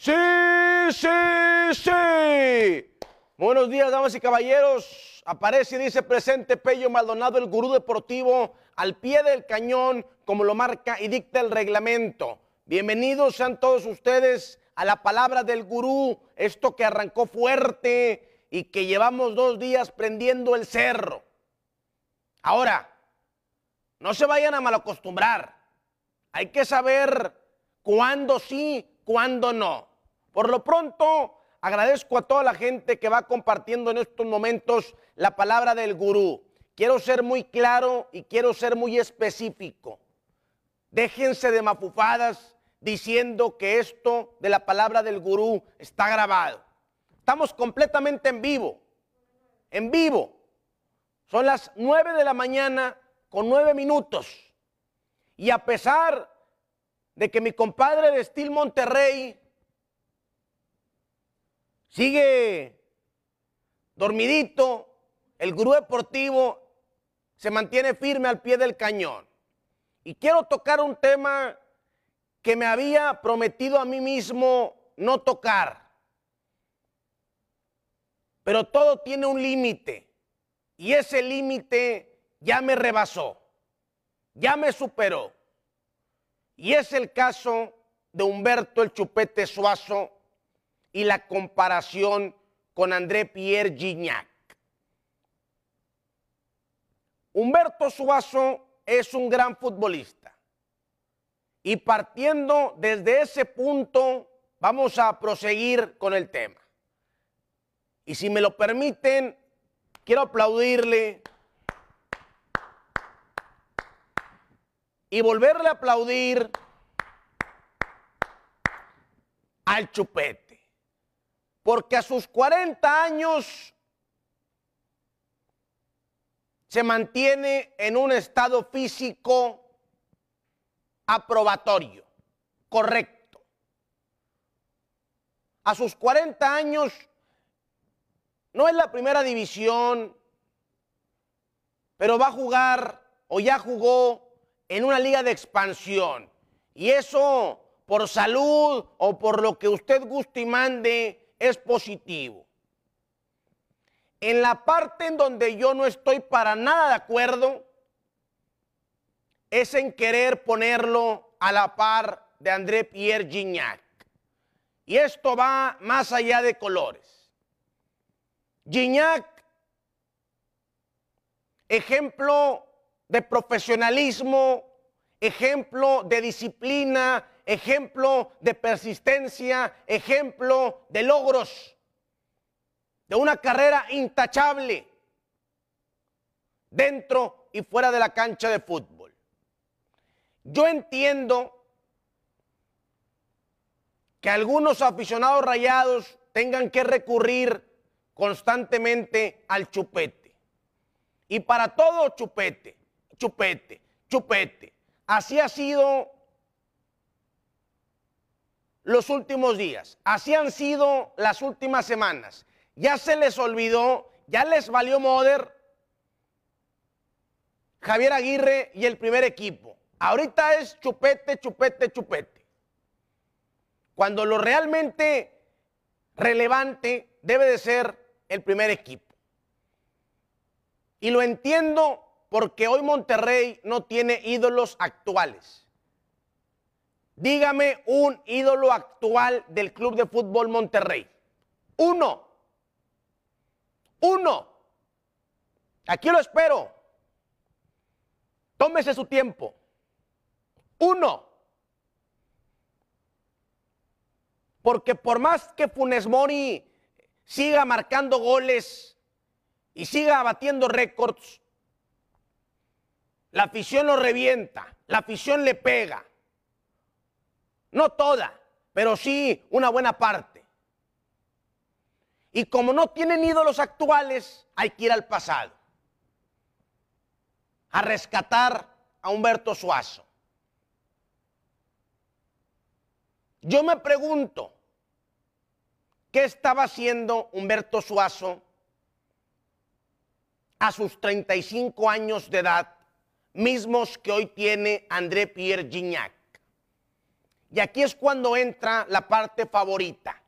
Sí, sí, sí. Buenos días, damas y caballeros. Aparece y dice presente Pello Maldonado, el gurú deportivo, al pie del cañón, como lo marca y dicta el reglamento. Bienvenidos sean todos ustedes a la palabra del gurú, esto que arrancó fuerte y que llevamos dos días prendiendo el cerro. Ahora, no se vayan a malacostumbrar. Hay que saber cuándo sí, cuándo no. Por lo pronto, agradezco a toda la gente que va compartiendo en estos momentos la palabra del gurú. Quiero ser muy claro y quiero ser muy específico. Déjense de mafufadas diciendo que esto de la palabra del gurú está grabado. Estamos completamente en vivo. En vivo. Son las nueve de la mañana con nueve minutos. Y a pesar de que mi compadre de Steel Monterrey sigue dormidito, el gurú deportivo se mantiene firme al pie del cañón. Y quiero tocar un tema que me había prometido a mí mismo no tocar. Pero todo tiene un límite. Y ese límite ya me rebasó, ya me superó. Y es el caso de Humberto el Chupete Suazo y la comparación con André Pierre Gignac. Humberto Suazo es un gran futbolista. Y partiendo desde ese punto, vamos a proseguir con el tema. Y si me lo permiten, quiero aplaudirle y volverle a aplaudir al chupete. Porque a sus 40 años se mantiene en un estado físico aprobatorio, correcto. A sus 40 años no es la primera división, pero va a jugar o ya jugó en una liga de expansión. Y eso, por salud o por lo que usted guste y mande, es positivo. En la parte en donde yo no estoy para nada de acuerdo, es en querer ponerlo a la par de André Pierre Gignac. Y esto va más allá de colores. Gignac, ejemplo de profesionalismo, ejemplo de disciplina, ejemplo de persistencia, ejemplo de logros, de una carrera intachable dentro y fuera de la cancha de fútbol. Yo entiendo que algunos aficionados rayados tengan que recurrir constantemente al chupete. Y para todo chupete chupete, chupete. Así ha sido los últimos días, así han sido las últimas semanas. Ya se les olvidó, ya les valió Moder, Javier Aguirre y el primer equipo. Ahorita es chupete, chupete, chupete. Cuando lo realmente relevante debe de ser el primer equipo. Y lo entiendo porque hoy Monterrey no tiene ídolos actuales. Dígame un ídolo actual del Club de Fútbol Monterrey. Uno. Uno. Aquí lo espero. Tómese su tiempo. Uno. Porque por más que Funes Mori siga marcando goles y siga batiendo récords, la afición lo revienta, la afición le pega. No toda, pero sí una buena parte. Y como no tienen ídolos actuales, hay que ir al pasado. A rescatar a Humberto Suazo. Yo me pregunto, ¿qué estaba haciendo Humberto Suazo a sus 35 años de edad mismos que hoy tiene André Pierre Gignac. Y aquí es cuando entra la parte favorita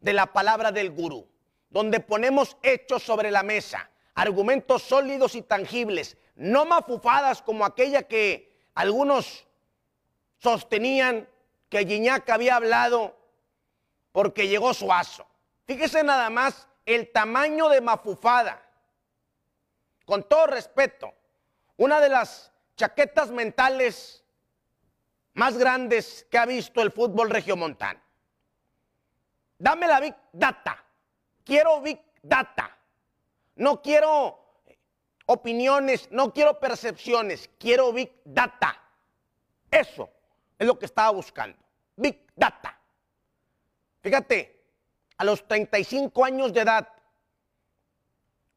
de la palabra del gurú, donde ponemos hechos sobre la mesa, argumentos sólidos y tangibles, no mafufadas como aquella que algunos sostenían que Gignac había hablado porque llegó Suazo. Fíjese nada más el tamaño de mafufada. Con todo respeto, una de las chaquetas mentales más grandes que ha visto el fútbol regiomontano. Dame la Big Data. Quiero Big Data. No quiero opiniones, no quiero percepciones, quiero Big Data. Eso es lo que estaba buscando. Big Data. Fíjate, a los 35 años de edad,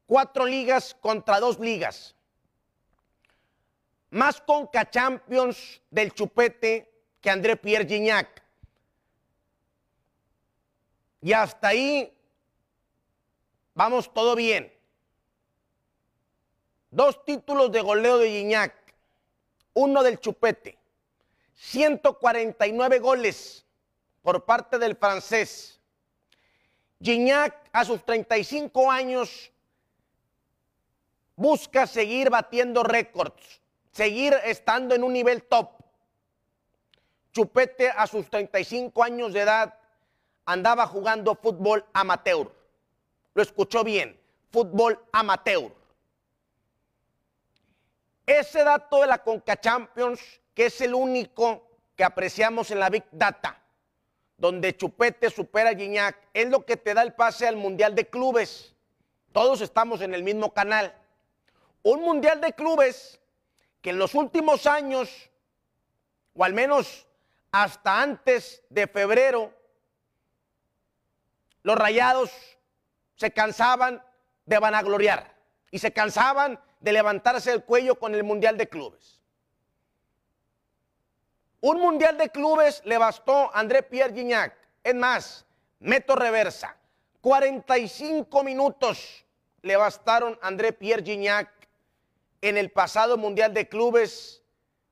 cuatro ligas contra dos ligas. Más Conca Champions del Chupete que André Pierre Gignac. Y hasta ahí vamos todo bien. Dos títulos de goleo de Gignac, uno del Chupete. 149 goles por parte del francés. Gignac a sus 35 años busca seguir batiendo récords, seguir estando en un nivel top. Chupete a sus 35 años de edad andaba jugando fútbol amateur. Lo escuchó bien, fútbol amateur. Ese dato de la Conca Champions, que es el único que apreciamos en la Big Data, donde Chupete supera a Gignac, es lo que te da el pase al Mundial de Clubes. Todos estamos en el mismo canal. Un Mundial de Clubes que en los últimos años, o al menos hasta antes de febrero, los rayados se cansaban de vanagloriar y se cansaban de levantarse el cuello con el Mundial de Clubes. Un Mundial de Clubes le bastó a André Pierre Gignac. Es más, meto reversa. 45 minutos le bastaron a André Pierre Gignac en el pasado Mundial de Clubes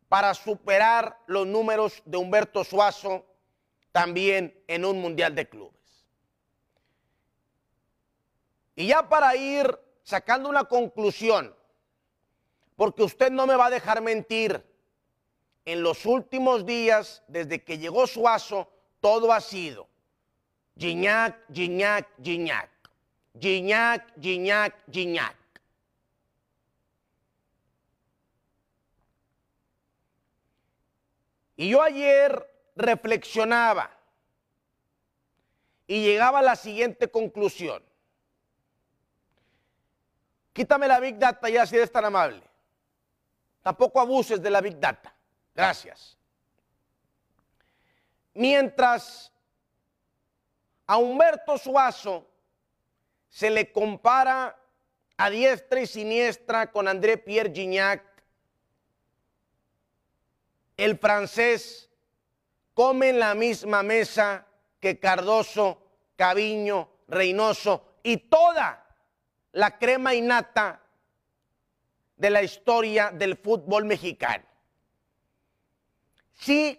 para superar los números de Humberto Suazo también en un Mundial de Clubes. Y ya para ir sacando una conclusión, porque usted no me va a dejar mentir, en los últimos días, desde que llegó Suazo, todo ha sido Gignac, Gignac, Gignac, Gignac, Gignac, Gignac. Y yo ayer reflexionaba y llegaba a la siguiente conclusión. Quítame la Big Data ya si eres tan amable. Tampoco abuses de la Big Data. Gracias. Mientras a Humberto Suazo se le compara a diestra y siniestra con André Pierre Gignac, el francés come en la misma mesa que Cardoso, Caviño, Reynoso y toda la crema innata de la historia del fútbol mexicano. Si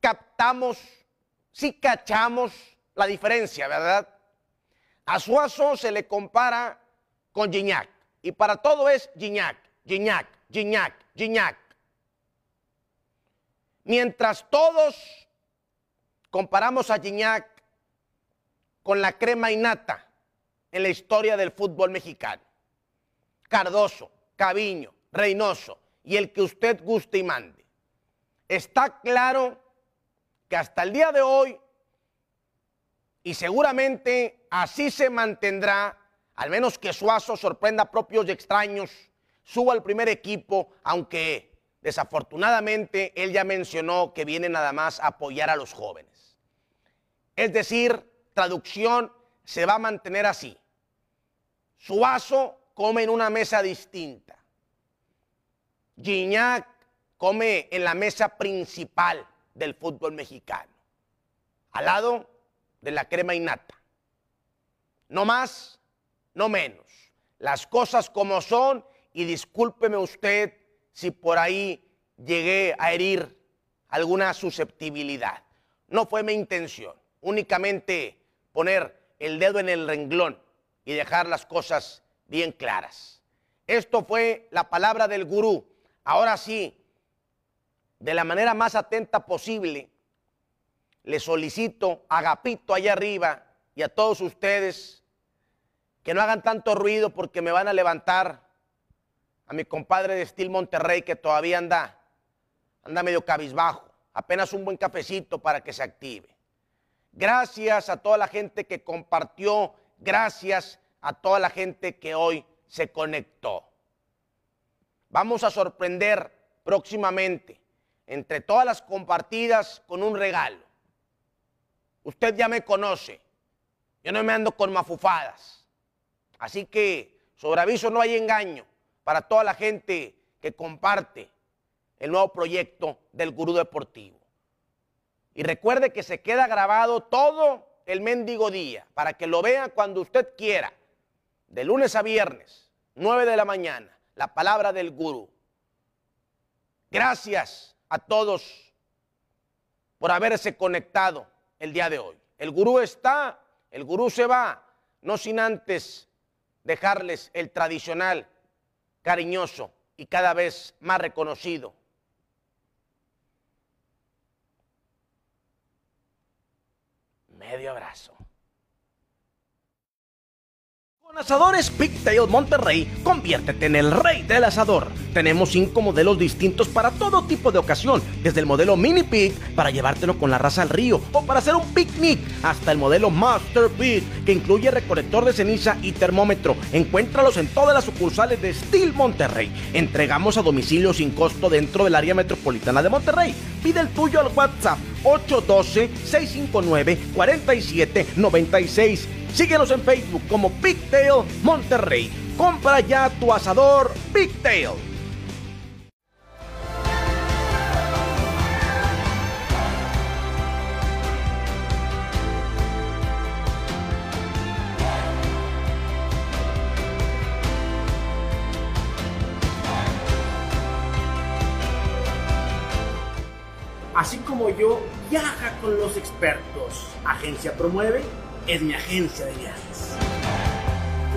captamos, si cachamos la diferencia, ¿verdad? A Suazo se le compara con Gignac y para todo es Gignac, Gignac, Gignac, Gignac. Mientras todos comparamos a Gignac con la crema innata en la historia del fútbol mexicano. Cardoso, Caviño, Reynoso y el que usted guste y mande. Está claro que hasta el día de hoy, y seguramente así se mantendrá, al menos que Suazo sorprenda a propios y extraños, suba al primer equipo, aunque desafortunadamente él ya mencionó que viene nada más a apoyar a los jóvenes. Es decir, traducción se va a mantener así. Suazo come en una mesa distinta. Gignac come en la mesa principal del fútbol mexicano, al lado de la crema innata. No más, no menos. Las cosas como son y discúlpeme usted si por ahí llegué a herir alguna susceptibilidad. No fue mi intención, únicamente poner el dedo en el renglón y dejar las cosas bien claras. Esto fue la palabra del gurú. Ahora sí, de la manera más atenta posible, le solicito a Agapito allá arriba y a todos ustedes que no hagan tanto ruido porque me van a levantar a mi compadre de Steel Monterrey que todavía anda, anda medio cabizbajo. Apenas un buen cafecito para que se active. Gracias a toda la gente que compartió, gracias a toda la gente que hoy se conectó. Vamos a sorprender próximamente entre todas las compartidas con un regalo. Usted ya me conoce. Yo no me ando con mafufadas. Así que sobre aviso no hay engaño para toda la gente que comparte el nuevo proyecto del Gurú Deportivo. Y recuerde que se queda grabado todo el mendigo día para que lo vea cuando usted quiera, de lunes a viernes, 9 de la mañana, la palabra del Gurú. Gracias a todos por haberse conectado el día de hoy. El gurú está, el gurú se va, no sin antes dejarles el tradicional, cariñoso y cada vez más reconocido. Medio abrazo. Con Asadores Pigtail Monterrey, conviértete en el rey del asador. Tenemos cinco modelos distintos para todo tipo de ocasión, desde el modelo Mini Pig para llevártelo con la raza al río o para hacer un picnic, hasta el modelo Master Pig que incluye recolector de ceniza y termómetro. Encuéntralos en todas las sucursales de Steel Monterrey. Entregamos a domicilio sin costo dentro del área metropolitana de Monterrey. Pide el tuyo al WhatsApp 812 659 4796 Síguenos en Facebook como Pigtail Monterrey. Compra ya tu asador Pigtail. Yo, viaja con los expertos. Agencia Promueve es mi agencia de viajes.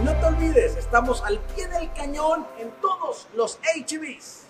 no te olvides, estamos al pie del cañón en todos los HBs.